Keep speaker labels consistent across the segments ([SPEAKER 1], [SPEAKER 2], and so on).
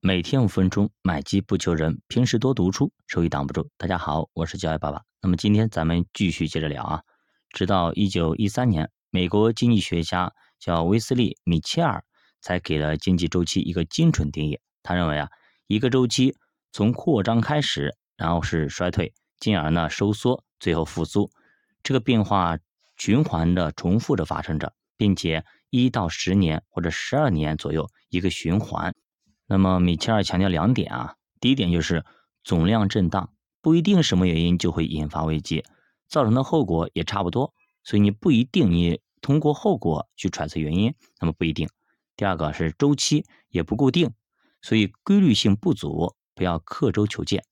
[SPEAKER 1] 每天五分钟，买基不求人，平时多读书，收益挡不住。大家好，我是教育爸爸。那么今天咱们继续接着聊啊。直到一九一三年，美国经济学家叫威斯利·米切尔才给了经济周期一个精准定义。他认为啊，一个周期从扩张开始，然后是衰退，进而呢收缩，最后复苏，这个变化循环的重复着发生着，并且一到十年或者十二年左右一个循环。那么米切尔强调两点啊，第一点就是总量震荡不一定什么原因就会引发危机，造成的后果也差不多，所以你不一定你通过后果去揣测原因，那么不一定。第二个是周期也不固定，所以规律性不足，不要刻舟求剑。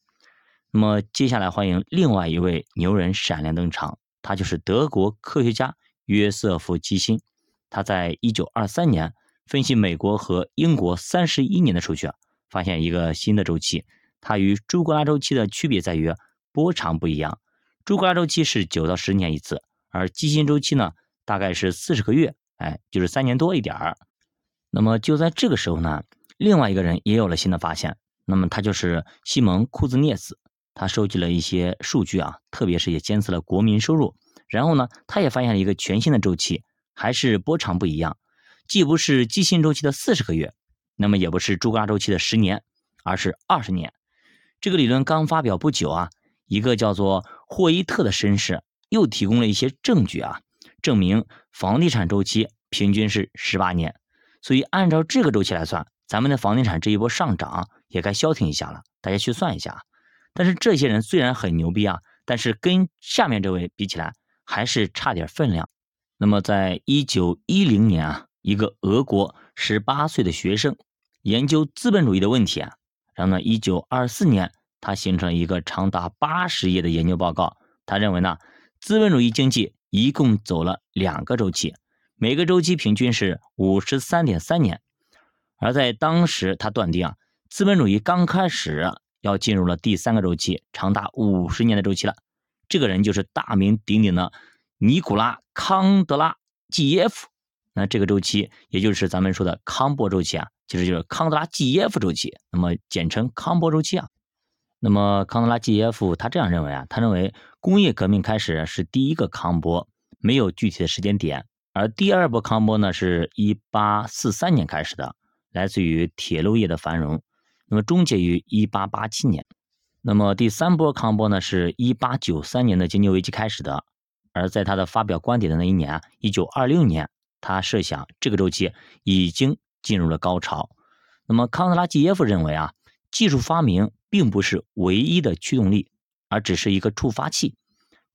[SPEAKER 1] 那么接下来欢迎另外一位牛人闪亮登场，他就是德国科学家约瑟夫基辛，他在一九二三年。分析美国和英国三十一年的数据，发现一个新的周期。它与朱格拉周期的区别在于波长不一样。朱格拉周期是九到十年一次，而基辛周期呢，大概是四十个月，哎，就是三年多一点儿。那么就在这个时候呢，另外一个人也有了新的发现。那么他就是西蒙库兹涅茨，他收集了一些数据啊，特别是也监测了国民收入。然后呢，他也发现了一个全新的周期，还是波长不一样。既不是基辛周期的四十个月，那么也不是朱格拉周期的十年，而是二十年。这个理论刚发表不久啊，一个叫做霍伊特的绅士又提供了一些证据啊，证明房地产周期平均是十八年。所以按照这个周期来算，咱们的房地产这一波上涨也该消停一下了。大家去算一下。但是这些人虽然很牛逼啊，但是跟下面这位比起来，还是差点分量。那么在一九一零年啊。一个俄国十八岁的学生研究资本主义的问题啊，然后呢，一九二四年他形成一个长达八十页的研究报告。他认为呢，资本主义经济一共走了两个周期，每个周期平均是五十三点三年。而在当时，他断定啊，资本主义刚开始要进入了第三个周期，长达五十年的周期了。这个人就是大名鼎鼎的尼古拉康德拉季耶夫。那这个周期，也就是咱们说的康波周期啊，其实就是康德拉季耶夫周期，那么简称康波周期啊。那么康德拉季耶夫他这样认为啊，他认为工业革命开始是第一个康波，没有具体的时间点，而第二波康波呢是一八四三年开始的，来自于铁路业的繁荣，那么终结于一八八七年。那么第三波康波呢是一八九三年的经济危机开始的，而在他的发表观点的那一年啊，一九二六年。他设想这个周期已经进入了高潮。那么康德拉季耶夫认为啊，技术发明并不是唯一的驱动力，而只是一个触发器。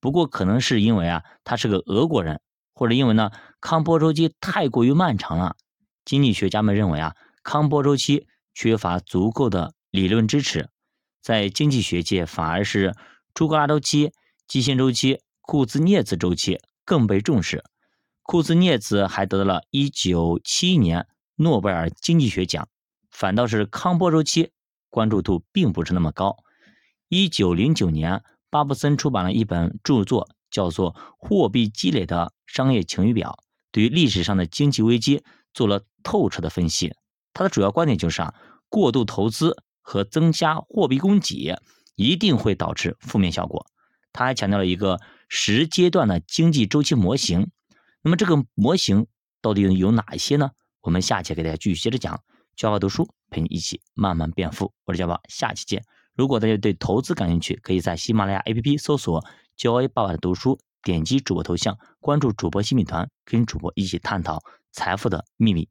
[SPEAKER 1] 不过可能是因为啊，他是个俄国人，或者因为呢康波周期太过于漫长了。经济学家们认为啊，康波周期缺乏足够的理论支持，在经济学界反而是朱格拉周期、基辛周期、库兹涅茨周期更被重视。库兹涅茨还得了一九七一年诺贝尔经济学奖，反倒是康波周期关注度并不是那么高。一九零九年，巴布森出版了一本著作，叫做《货币积累的商业晴雨表》，对于历史上的经济危机做了透彻的分析。他的主要观点就是啊，过度投资和增加货币供给一定会导致负面效果。他还强调了一个十阶段的经济周期模型。那么这个模型到底有哪一些呢？我们下期给大家继续接着讲。教爸读书陪你一起慢慢变富，我是教爸，下期见。如果大家对投资感兴趣，可以在喜马拉雅 APP 搜索“教 A 爸爸的读书”，点击主播头像，关注主播新米团，跟主播一起探讨财富的秘密。